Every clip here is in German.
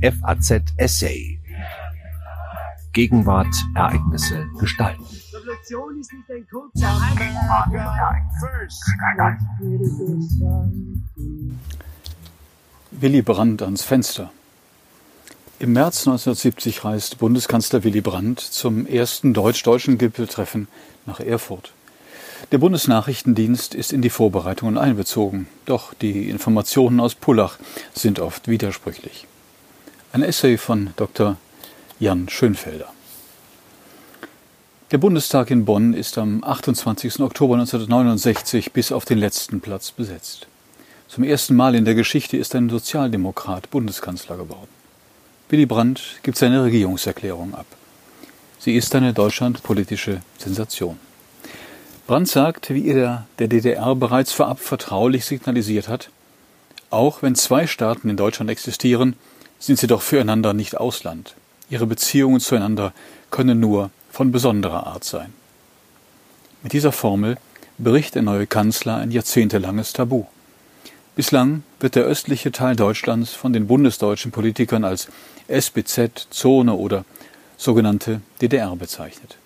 FAZ Essay. Gegenwart, Ereignisse, Gestalten. Revolution ist nicht ein Willy Brandt ans Fenster. Im März 1970 reist Bundeskanzler Willy Brandt zum ersten deutsch-deutschen Gipfeltreffen nach Erfurt. Der Bundesnachrichtendienst ist in die Vorbereitungen einbezogen, doch die Informationen aus Pullach sind oft widersprüchlich. Ein Essay von Dr. Jan Schönfelder. Der Bundestag in Bonn ist am 28. Oktober 1969 bis auf den letzten Platz besetzt. Zum ersten Mal in der Geschichte ist ein Sozialdemokrat Bundeskanzler geworden. Willy Brandt gibt seine Regierungserklärung ab. Sie ist eine deutschlandpolitische Sensation. Brandt sagt, wie er der DDR bereits vorab vertraulich signalisiert hat, auch wenn zwei Staaten in Deutschland existieren, sind sie doch füreinander nicht Ausland. Ihre Beziehungen zueinander können nur von besonderer Art sein. Mit dieser Formel bricht der neue Kanzler ein jahrzehntelanges Tabu. Bislang wird der östliche Teil Deutschlands von den bundesdeutschen Politikern als SBZ, Zone oder sogenannte DDR bezeichnet.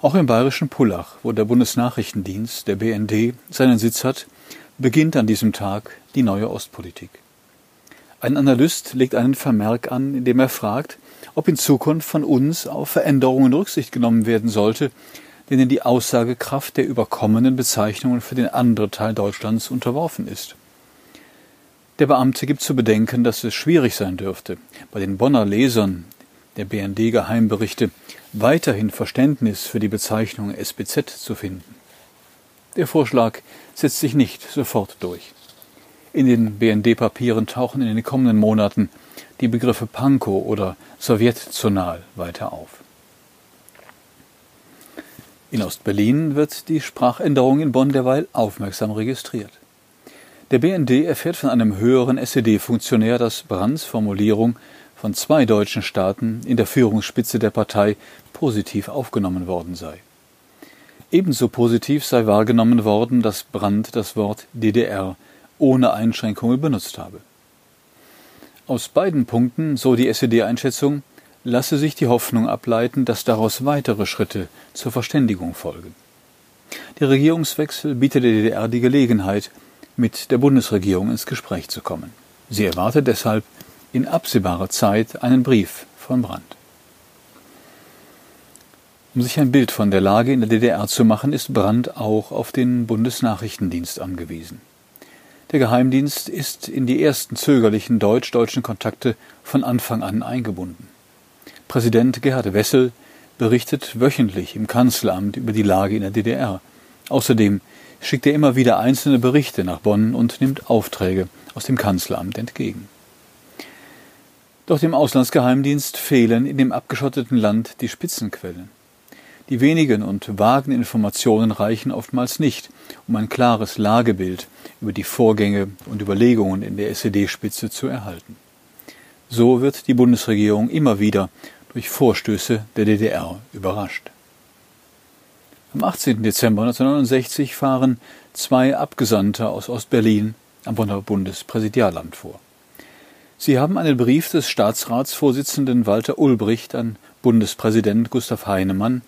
Auch im bayerischen Pullach, wo der Bundesnachrichtendienst, der BND, seinen Sitz hat, beginnt an diesem Tag die neue Ostpolitik. Ein Analyst legt einen Vermerk an, in dem er fragt, ob in Zukunft von uns auf Veränderungen Rücksicht genommen werden sollte, denen die Aussagekraft der überkommenen Bezeichnungen für den anderen Teil Deutschlands unterworfen ist. Der Beamte gibt zu bedenken, dass es schwierig sein dürfte, bei den Bonner Lesern der BND-Geheimberichte weiterhin Verständnis für die Bezeichnung SBZ zu finden. Der Vorschlag setzt sich nicht sofort durch. In den BND-Papieren tauchen in den kommenden Monaten die Begriffe Pankow oder Sowjetzonal weiter auf. In Ostberlin wird die Sprachänderung in Bonn derweil aufmerksam registriert. Der BND erfährt von einem höheren SED-Funktionär, dass Brands Formulierung von zwei deutschen Staaten in der Führungsspitze der Partei positiv aufgenommen worden sei. Ebenso positiv sei wahrgenommen worden, dass Brandt das Wort DDR ohne Einschränkungen benutzt habe. Aus beiden Punkten, so die SED-Einschätzung, lasse sich die Hoffnung ableiten, dass daraus weitere Schritte zur Verständigung folgen. Der Regierungswechsel bietet der DDR die Gelegenheit, mit der Bundesregierung ins Gespräch zu kommen. Sie erwartet deshalb in absehbarer Zeit einen Brief von Brandt. Um sich ein Bild von der Lage in der DDR zu machen, ist Brandt auch auf den Bundesnachrichtendienst angewiesen. Der Geheimdienst ist in die ersten zögerlichen deutsch-deutschen Kontakte von Anfang an eingebunden. Präsident Gerhard Wessel berichtet wöchentlich im Kanzleramt über die Lage in der DDR. Außerdem schickt er immer wieder einzelne Berichte nach Bonn und nimmt Aufträge aus dem Kanzleramt entgegen. Doch dem Auslandsgeheimdienst fehlen in dem abgeschotteten Land die Spitzenquellen. Die wenigen und vagen Informationen reichen oftmals nicht, um ein klares Lagebild über die Vorgänge und Überlegungen in der SED-Spitze zu erhalten. So wird die Bundesregierung immer wieder durch Vorstöße der DDR überrascht. Am 18. Dezember 1969 fahren zwei Abgesandte aus Ostberlin am Bonner Bundespräsidialamt vor. Sie haben einen Brief des Staatsratsvorsitzenden Walter Ulbricht an Bundespräsident Gustav Heinemann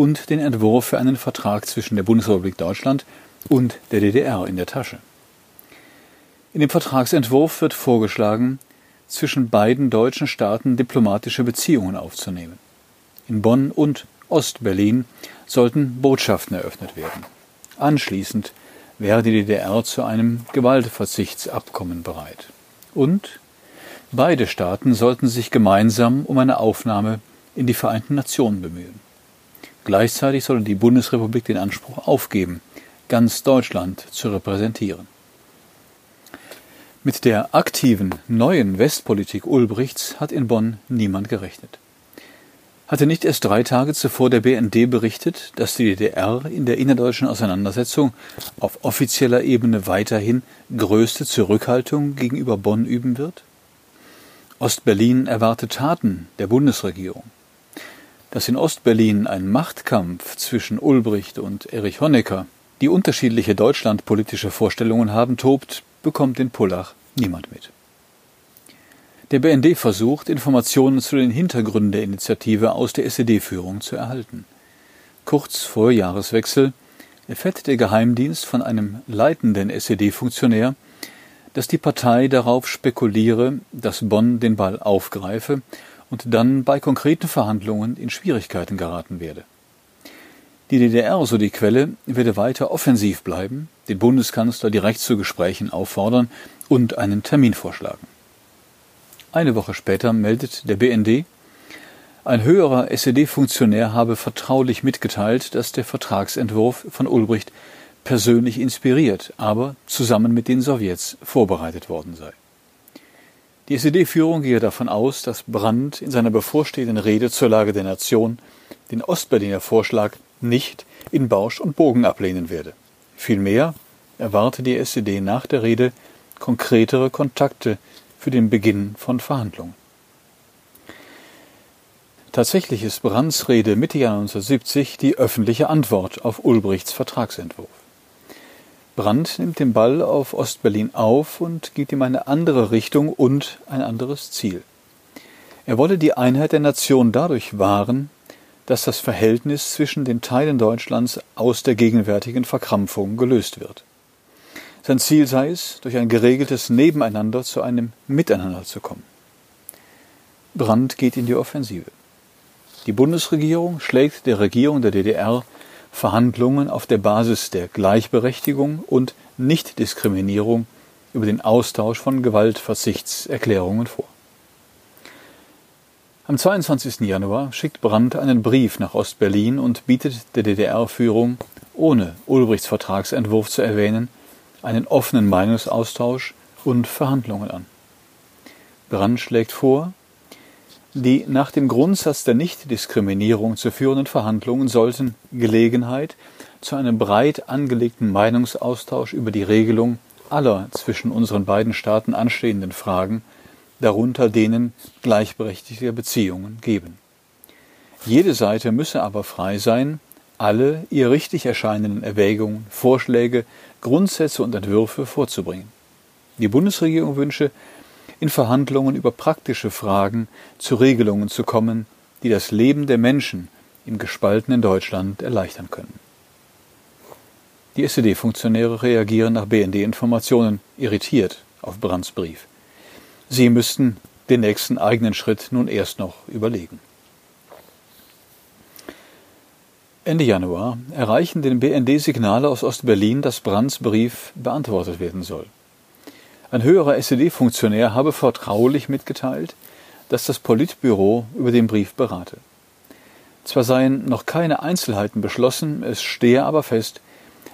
und den Entwurf für einen Vertrag zwischen der Bundesrepublik Deutschland und der DDR in der Tasche. In dem Vertragsentwurf wird vorgeschlagen, zwischen beiden deutschen Staaten diplomatische Beziehungen aufzunehmen. In Bonn und Ostberlin sollten Botschaften eröffnet werden. Anschließend wäre die DDR zu einem Gewaltverzichtsabkommen bereit. Und beide Staaten sollten sich gemeinsam um eine Aufnahme in die Vereinten Nationen bemühen. Gleichzeitig solle die Bundesrepublik den Anspruch aufgeben, ganz Deutschland zu repräsentieren. Mit der aktiven neuen Westpolitik Ulbrichts hat in Bonn niemand gerechnet. Hatte nicht erst drei Tage zuvor der BND berichtet, dass die DDR in der innerdeutschen Auseinandersetzung auf offizieller Ebene weiterhin größte Zurückhaltung gegenüber Bonn üben wird? Ostberlin erwartet Taten der Bundesregierung. Dass in Ostberlin ein Machtkampf zwischen Ulbricht und Erich Honecker, die unterschiedliche deutschlandpolitische Vorstellungen haben, tobt, bekommt in Pullach niemand mit. Der BND versucht, Informationen zu den Hintergründen der Initiative aus der SED-Führung zu erhalten. Kurz vor Jahreswechsel erfährt der Geheimdienst von einem leitenden SED-Funktionär, dass die Partei darauf spekuliere, dass Bonn den Ball aufgreife und dann bei konkreten Verhandlungen in Schwierigkeiten geraten werde. Die DDR, so die Quelle, werde weiter offensiv bleiben, den Bundeskanzler direkt zu Gesprächen auffordern und einen Termin vorschlagen. Eine Woche später meldet der BND, ein höherer SED-Funktionär habe vertraulich mitgeteilt, dass der Vertragsentwurf von Ulbricht persönlich inspiriert, aber zusammen mit den Sowjets vorbereitet worden sei. Die SED-Führung gehe davon aus, dass Brandt in seiner bevorstehenden Rede zur Lage der Nation den Ostberliner Vorschlag nicht in Bausch und Bogen ablehnen werde. Vielmehr erwarte die SED nach der Rede konkretere Kontakte für den Beginn von Verhandlungen. Tatsächlich ist Brandts Rede Mitte Jahr 1970 die öffentliche Antwort auf Ulbrichts Vertragsentwurf. Brandt nimmt den Ball auf Ostberlin auf und gibt ihm eine andere Richtung und ein anderes Ziel. Er wolle die Einheit der Nation dadurch wahren, dass das Verhältnis zwischen den Teilen Deutschlands aus der gegenwärtigen Verkrampfung gelöst wird. Sein Ziel sei es, durch ein geregeltes Nebeneinander zu einem Miteinander zu kommen. Brandt geht in die Offensive. Die Bundesregierung schlägt der Regierung der DDR Verhandlungen auf der Basis der Gleichberechtigung und Nichtdiskriminierung über den Austausch von Gewaltverzichtserklärungen vor. Am 22. Januar schickt Brandt einen Brief nach Ostberlin und bietet der DDR-Führung, ohne Ulbrichts Vertragsentwurf zu erwähnen, einen offenen Meinungsaustausch und Verhandlungen an. Brandt schlägt vor, die nach dem Grundsatz der Nichtdiskriminierung zu führenden Verhandlungen sollten Gelegenheit zu einem breit angelegten Meinungsaustausch über die Regelung aller zwischen unseren beiden Staaten anstehenden Fragen, darunter denen gleichberechtigter Beziehungen, geben. Jede Seite müsse aber frei sein, alle ihr richtig erscheinenden Erwägungen, Vorschläge, Grundsätze und Entwürfe vorzubringen. Die Bundesregierung wünsche, in Verhandlungen über praktische Fragen zu Regelungen zu kommen, die das Leben der Menschen im gespaltenen Deutschland erleichtern können. Die SED-Funktionäre reagieren nach BND-Informationen irritiert auf Brandts Brief. Sie müssten den nächsten eigenen Schritt nun erst noch überlegen. Ende Januar erreichen den BND Signale aus Ostberlin, dass Brandts Brief beantwortet werden soll. Ein höherer SED-Funktionär habe vertraulich mitgeteilt, dass das Politbüro über den Brief berate. Zwar seien noch keine Einzelheiten beschlossen, es stehe aber fest,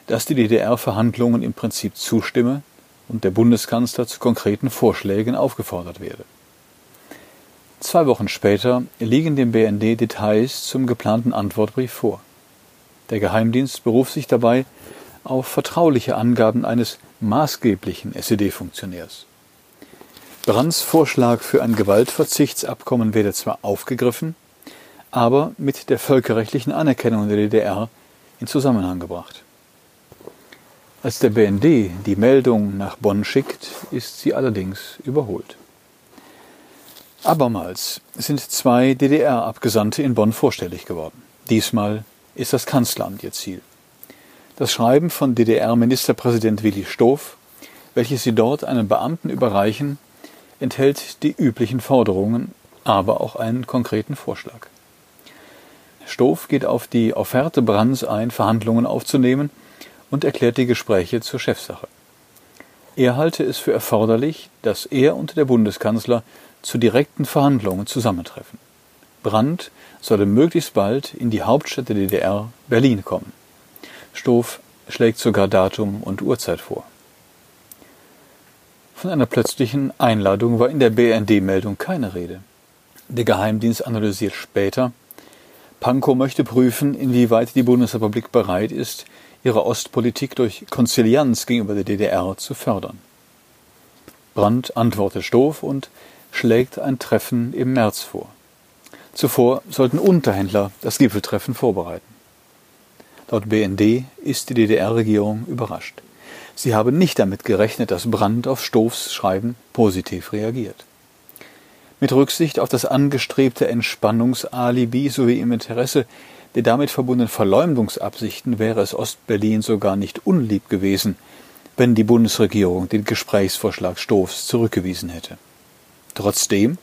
dass die DDR Verhandlungen im Prinzip zustimme und der Bundeskanzler zu konkreten Vorschlägen aufgefordert werde. Zwei Wochen später liegen dem BND Details zum geplanten Antwortbrief vor. Der Geheimdienst beruft sich dabei auf vertrauliche Angaben eines maßgeblichen SED-Funktionärs. Brandts Vorschlag für ein Gewaltverzichtsabkommen werde zwar aufgegriffen, aber mit der völkerrechtlichen Anerkennung der DDR in Zusammenhang gebracht. Als der BND die Meldung nach Bonn schickt, ist sie allerdings überholt. Abermals sind zwei DDR-Abgesandte in Bonn vorstellig geworden. Diesmal ist das Kanzleramt ihr Ziel das Schreiben von DDR-Ministerpräsident Willi Stoph, welches sie dort einem Beamten überreichen, enthält die üblichen Forderungen, aber auch einen konkreten Vorschlag. Stoph geht auf die Offerte Brands ein, Verhandlungen aufzunehmen und erklärt die Gespräche zur Chefsache. Er halte es für erforderlich, dass er und der Bundeskanzler zu direkten Verhandlungen zusammentreffen. Brandt solle möglichst bald in die Hauptstadt der DDR, Berlin, kommen. Stoff schlägt sogar Datum und Uhrzeit vor. Von einer plötzlichen Einladung war in der BND-Meldung keine Rede. Der Geheimdienst analysiert später, Pankow möchte prüfen, inwieweit die Bundesrepublik bereit ist, ihre Ostpolitik durch Konzilianz gegenüber der DDR zu fördern. Brandt antwortet Stoff und schlägt ein Treffen im März vor. Zuvor sollten Unterhändler das Gipfeltreffen vorbereiten. Laut BND ist die DDR-Regierung überrascht. Sie habe nicht damit gerechnet, dass Brandt auf Stoffs Schreiben positiv reagiert. Mit Rücksicht auf das angestrebte Entspannungsalibi sowie im Interesse der damit verbundenen Verleumdungsabsichten wäre es Ostberlin sogar nicht unlieb gewesen, wenn die Bundesregierung den Gesprächsvorschlag Stofs zurückgewiesen hätte. Trotzdem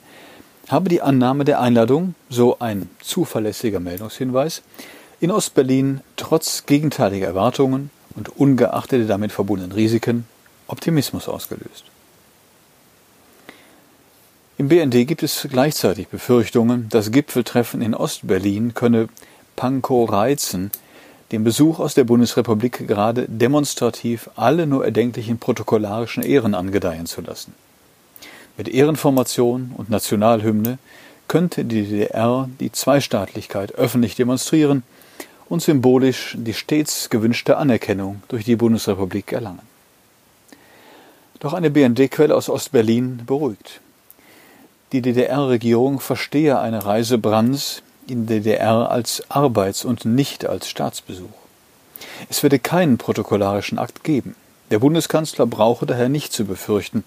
habe die Annahme der Einladung, so ein zuverlässiger Meldungshinweis, in Ostberlin trotz gegenteiliger Erwartungen und ungeachtet der damit verbundenen Risiken Optimismus ausgelöst. Im BND gibt es gleichzeitig Befürchtungen, das Gipfeltreffen in Ostberlin könne Pankow reizen, den Besuch aus der Bundesrepublik gerade demonstrativ alle nur erdenklichen protokollarischen Ehren angedeihen zu lassen. Mit Ehrenformation und Nationalhymne könnte die DDR die Zweistaatlichkeit öffentlich demonstrieren und symbolisch die stets gewünschte Anerkennung durch die Bundesrepublik erlangen. Doch eine BND-Quelle aus Ostberlin beruhigt. Die DDR-Regierung verstehe eine Reise Brands in DDR als Arbeits- und nicht als Staatsbesuch. Es werde keinen protokollarischen Akt geben. Der Bundeskanzler brauche daher nicht zu befürchten,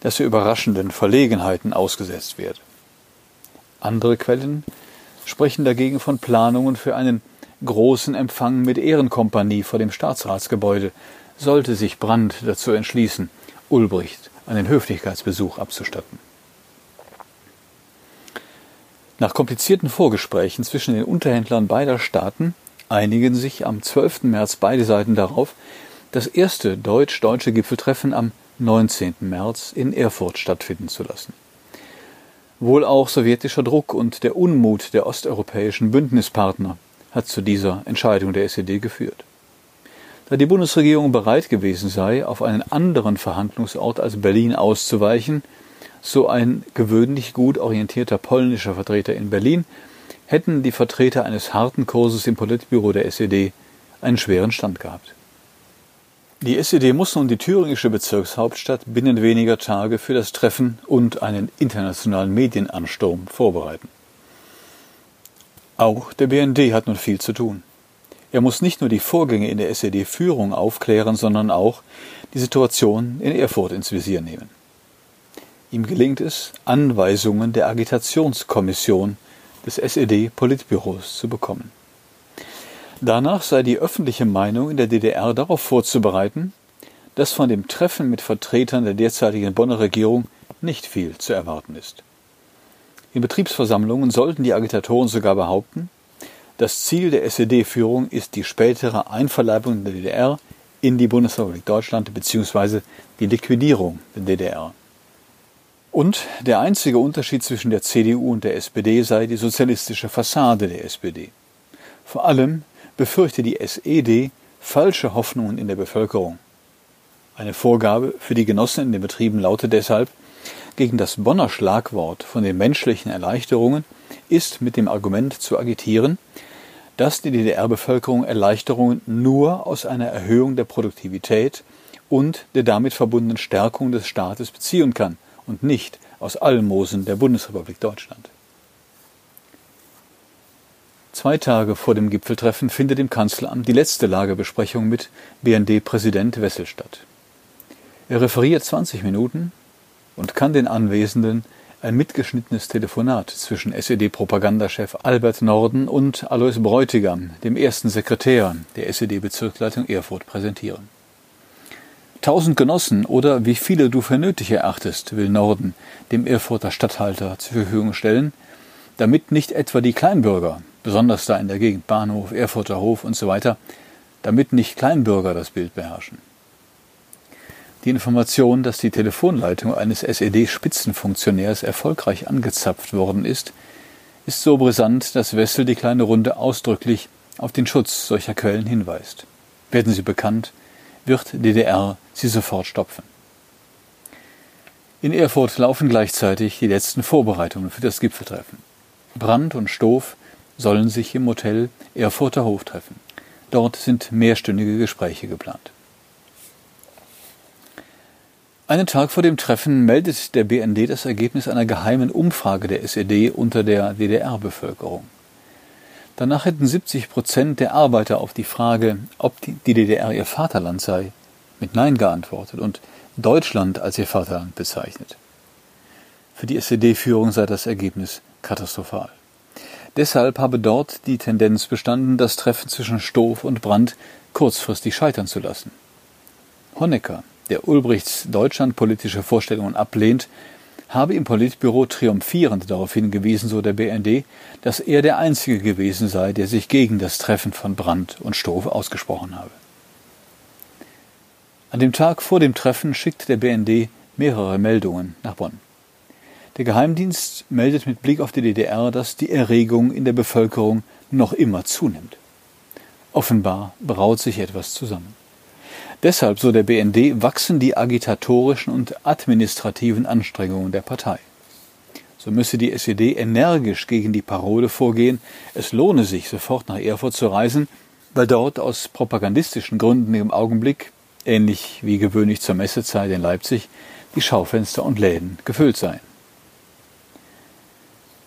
dass er überraschenden Verlegenheiten ausgesetzt werde. Andere Quellen sprechen dagegen von Planungen für einen großen Empfang mit Ehrenkompanie vor dem Staatsratsgebäude, sollte sich Brandt dazu entschließen, Ulbricht einen Höflichkeitsbesuch abzustatten. Nach komplizierten Vorgesprächen zwischen den Unterhändlern beider Staaten einigen sich am 12. März beide Seiten darauf, das erste deutsch-deutsche Gipfeltreffen am 19. März in Erfurt stattfinden zu lassen. Wohl auch sowjetischer Druck und der Unmut der osteuropäischen Bündnispartner hat zu dieser Entscheidung der SED geführt. Da die Bundesregierung bereit gewesen sei, auf einen anderen Verhandlungsort als Berlin auszuweichen, so ein gewöhnlich gut orientierter polnischer Vertreter in Berlin, hätten die Vertreter eines harten Kurses im Politbüro der SED einen schweren Stand gehabt. Die SED muss nun die thüringische Bezirkshauptstadt binnen weniger Tage für das Treffen und einen internationalen Medienansturm vorbereiten. Auch der BND hat nun viel zu tun. Er muss nicht nur die Vorgänge in der SED-Führung aufklären, sondern auch die Situation in Erfurt ins Visier nehmen. Ihm gelingt es, Anweisungen der Agitationskommission des SED-Politbüros zu bekommen. Danach sei die öffentliche Meinung in der DDR darauf vorzubereiten, dass von dem Treffen mit Vertretern der derzeitigen Bonner Regierung nicht viel zu erwarten ist. In Betriebsversammlungen sollten die Agitatoren sogar behaupten, das Ziel der SED-Führung ist die spätere Einverleibung der DDR in die Bundesrepublik Deutschland bzw. die Liquidierung der DDR. Und der einzige Unterschied zwischen der CDU und der SPD sei die sozialistische Fassade der SPD. Vor allem befürchte die SED falsche Hoffnungen in der Bevölkerung. Eine Vorgabe für die Genossen in den Betrieben lautet deshalb, gegen das Bonner Schlagwort von den menschlichen Erleichterungen ist mit dem Argument zu agitieren, dass die DDR-Bevölkerung Erleichterungen nur aus einer Erhöhung der Produktivität und der damit verbundenen Stärkung des Staates beziehen kann und nicht aus Almosen der Bundesrepublik Deutschland. Zwei Tage vor dem Gipfeltreffen findet im Kanzleramt die letzte Lagebesprechung mit BND-Präsident Wessel statt. Er referiert 20 Minuten und kann den Anwesenden ein mitgeschnittenes Telefonat zwischen SED-Propagandachef Albert Norden und Alois Bräutigam, dem ersten Sekretär der SED-Bezirksleitung Erfurt, präsentieren. Tausend Genossen oder wie viele du für nötig erachtest, will Norden dem Erfurter Statthalter zur Verfügung stellen, damit nicht etwa die Kleinbürger, besonders da in der Gegend Bahnhof, Erfurter Hof und so damit nicht Kleinbürger das Bild beherrschen. Die Information, dass die Telefonleitung eines SED-Spitzenfunktionärs erfolgreich angezapft worden ist, ist so brisant, dass Wessel die kleine Runde ausdrücklich auf den Schutz solcher Quellen hinweist. Werden sie bekannt, wird DDR sie sofort stopfen. In Erfurt laufen gleichzeitig die letzten Vorbereitungen für das Gipfeltreffen. Brandt und Stoff sollen sich im Hotel Erfurter Hof treffen. Dort sind mehrstündige Gespräche geplant. Einen Tag vor dem Treffen meldet der BND das Ergebnis einer geheimen Umfrage der SED unter der DDR-Bevölkerung. Danach hätten 70 Prozent der Arbeiter auf die Frage, ob die DDR ihr Vaterland sei, mit Nein geantwortet und Deutschland als ihr Vaterland bezeichnet. Für die SED-Führung sei das Ergebnis katastrophal. Deshalb habe dort die Tendenz bestanden, das Treffen zwischen Stoff und Brandt kurzfristig scheitern zu lassen. Honecker, der Ulbrichts deutschlandpolitische Vorstellungen ablehnt, habe im Politbüro triumphierend darauf hingewiesen, so der BND, dass er der Einzige gewesen sei, der sich gegen das Treffen von Brandt und Stoff ausgesprochen habe. An dem Tag vor dem Treffen schickt der BND mehrere Meldungen nach Bonn. Der Geheimdienst meldet mit Blick auf die DDR, dass die Erregung in der Bevölkerung noch immer zunimmt. Offenbar braut sich etwas zusammen. Deshalb, so der BND, wachsen die agitatorischen und administrativen Anstrengungen der Partei. So müsse die SED energisch gegen die Parole vorgehen, es lohne sich, sofort nach Erfurt zu reisen, weil dort aus propagandistischen Gründen im Augenblick, ähnlich wie gewöhnlich zur Messezeit in Leipzig, die Schaufenster und Läden gefüllt seien.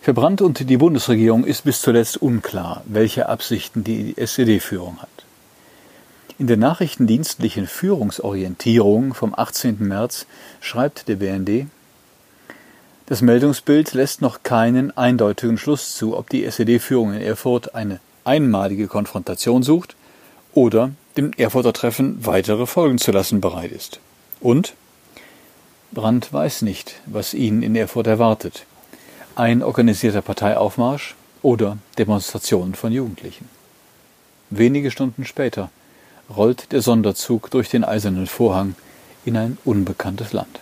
Für Brandt und die Bundesregierung ist bis zuletzt unklar, welche Absichten die SED-Führung hat. In der nachrichtendienstlichen Führungsorientierung vom 18. März schreibt der BND, das Meldungsbild lässt noch keinen eindeutigen Schluss zu, ob die SED-Führung in Erfurt eine einmalige Konfrontation sucht oder dem Erfurter Treffen weitere folgen zu lassen bereit ist. Und Brandt weiß nicht, was ihn in Erfurt erwartet. Ein organisierter Parteiaufmarsch oder Demonstrationen von Jugendlichen. Wenige Stunden später rollt der Sonderzug durch den eisernen Vorhang in ein unbekanntes Land.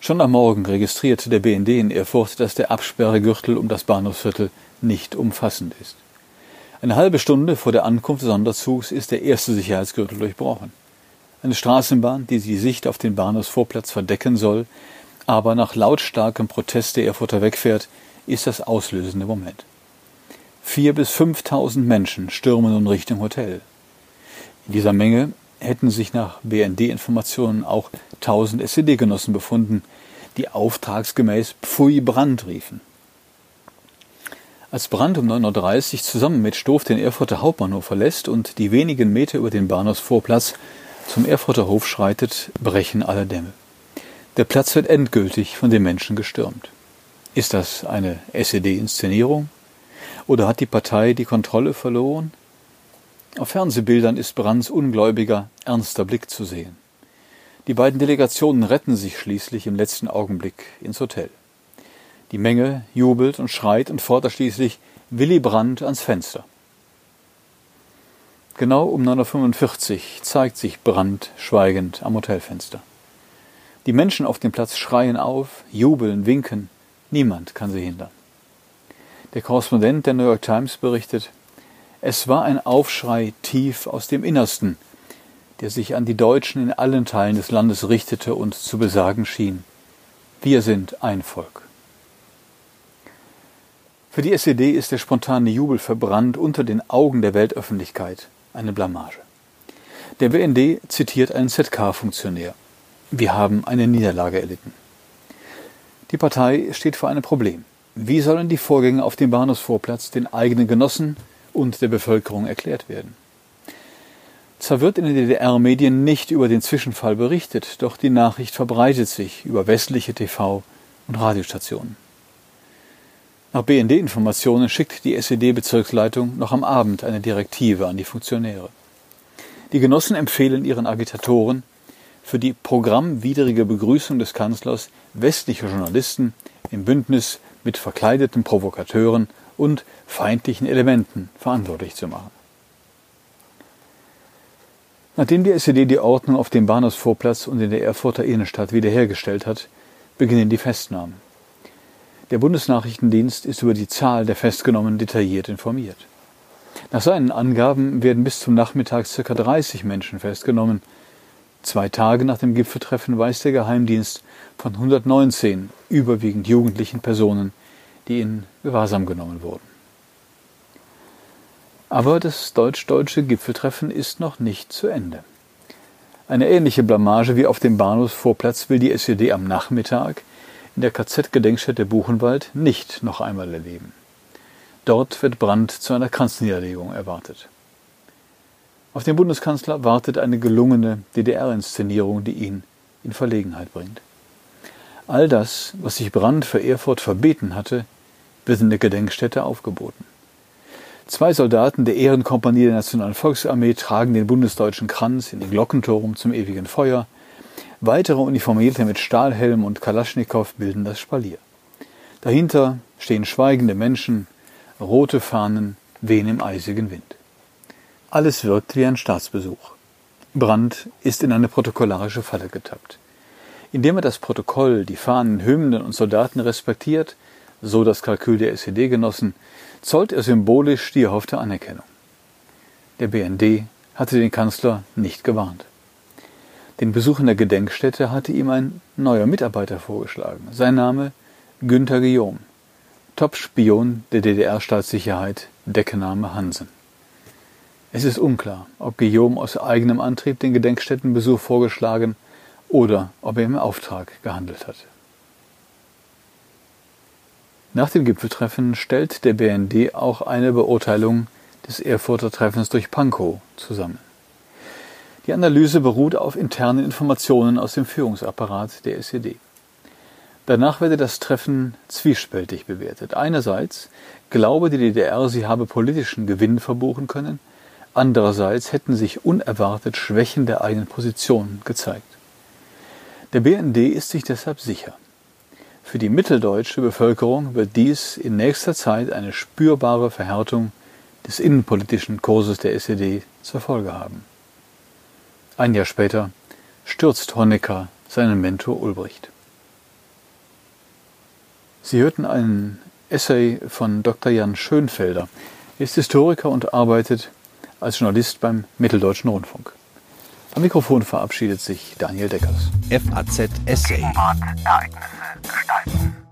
Schon am Morgen registriert der BND in Erfurt, dass der Absperrgürtel um das Bahnhofsviertel nicht umfassend ist. Eine halbe Stunde vor der Ankunft des Sonderzugs ist der erste Sicherheitsgürtel durchbrochen. Eine Straßenbahn, die die Sicht auf den Bahnhofsvorplatz verdecken soll, aber nach lautstarkem Protest der Erfurter wegfährt, ist das auslösende Moment. Vier bis fünftausend Menschen stürmen nun Richtung Hotel. In dieser Menge hätten sich nach BND-Informationen auch tausend SED-Genossen befunden, die auftragsgemäß Pfui Brand riefen. Als Brand um 9.30 Uhr zusammen mit Stoff den Erfurter Hauptbahnhof verlässt und die wenigen Meter über den Bahnhofsvorplatz zum Erfurter Hof schreitet, brechen alle Dämme. Der Platz wird endgültig von den Menschen gestürmt. Ist das eine SED-Inszenierung? Oder hat die Partei die Kontrolle verloren? Auf Fernsehbildern ist Brands ungläubiger, ernster Blick zu sehen. Die beiden Delegationen retten sich schließlich im letzten Augenblick ins Hotel. Die Menge jubelt und schreit und fordert schließlich Willy Brandt ans Fenster. Genau um 9.45 Uhr zeigt sich Brandt schweigend am Hotelfenster. Die Menschen auf dem Platz schreien auf, jubeln, winken. Niemand kann sie hindern. Der Korrespondent der New York Times berichtet, es war ein Aufschrei tief aus dem Innersten, der sich an die Deutschen in allen Teilen des Landes richtete und zu besagen schien. Wir sind ein Volk. Für die SED ist der spontane Jubel verbrannt unter den Augen der Weltöffentlichkeit eine Blamage. Der BND zitiert einen ZK-Funktionär. Wir haben eine Niederlage erlitten. Die Partei steht vor einem Problem. Wie sollen die Vorgänge auf dem Bahnhofsvorplatz den eigenen Genossen und der Bevölkerung erklärt werden? Zwar wird in den DDR-Medien nicht über den Zwischenfall berichtet, doch die Nachricht verbreitet sich über westliche TV- und Radiostationen. Nach BND-Informationen schickt die SED-Bezirksleitung noch am Abend eine Direktive an die Funktionäre. Die Genossen empfehlen ihren Agitatoren, für die programmwidrige Begrüßung des Kanzlers westliche Journalisten im Bündnis mit verkleideten Provokateuren und feindlichen Elementen verantwortlich zu machen. Nachdem die SED die Ordnung auf dem Bahnhofsvorplatz und in der Erfurter Innenstadt wiederhergestellt hat, beginnen die Festnahmen. Der Bundesnachrichtendienst ist über die Zahl der Festgenommenen detailliert informiert. Nach seinen Angaben werden bis zum Nachmittag ca. 30 Menschen festgenommen. Zwei Tage nach dem Gipfeltreffen weiß der Geheimdienst von 119 überwiegend jugendlichen Personen, die in Gewahrsam genommen wurden. Aber das deutsch-deutsche Gipfeltreffen ist noch nicht zu Ende. Eine ähnliche Blamage wie auf dem Bahnhofsvorplatz will die SED am Nachmittag in der KZ-Gedenkstätte Buchenwald nicht noch einmal erleben. Dort wird Brandt zu einer Kranzniederlegung erwartet. Auf den Bundeskanzler wartet eine gelungene DDR-Inszenierung, die ihn in Verlegenheit bringt. All das, was sich Brandt für Erfurt verbeten hatte, wird in der Gedenkstätte aufgeboten. Zwei Soldaten der Ehrenkompanie der Nationalen Volksarmee tragen den bundesdeutschen Kranz in den Glockenturm zum ewigen Feuer. Weitere Uniformierte mit Stahlhelm und Kalaschnikow bilden das Spalier. Dahinter stehen schweigende Menschen, rote Fahnen wehen im eisigen Wind. Alles wirkt wie ein Staatsbesuch. Brandt ist in eine protokollarische Falle getappt. Indem er das Protokoll, die Fahnen, Hymnen und Soldaten respektiert, so das Kalkül der SED-Genossen, zollt er symbolisch die erhoffte Anerkennung. Der BND hatte den Kanzler nicht gewarnt. Den Besuch in der Gedenkstätte hatte ihm ein neuer Mitarbeiter vorgeschlagen. Sein Name Günther Guillaume, Top-Spion der DDR-Staatssicherheit, Deckenname Hansen. Es ist unklar, ob Guillaume aus eigenem Antrieb den Gedenkstättenbesuch vorgeschlagen oder ob er im Auftrag gehandelt hat. Nach dem Gipfeltreffen stellt der BND auch eine Beurteilung des Erfurter Treffens durch Pankow zusammen. Die Analyse beruht auf internen Informationen aus dem Führungsapparat der SED. Danach werde das Treffen zwiespältig bewertet. Einerseits glaube die DDR, sie habe politischen Gewinn verbuchen können, andererseits hätten sich unerwartet Schwächen der eigenen Position gezeigt. Der BND ist sich deshalb sicher. Für die mitteldeutsche Bevölkerung wird dies in nächster Zeit eine spürbare Verhärtung des innenpolitischen Kurses der SED zur Folge haben. Ein Jahr später stürzt Honecker seinen Mentor Ulbricht. Sie hörten einen Essay von Dr. Jan Schönfelder. Er ist Historiker und arbeitet als Journalist beim Mitteldeutschen Rundfunk. Am Mikrofon verabschiedet sich Daniel Deckers. FAZ Essay. Ereignisse gestalten.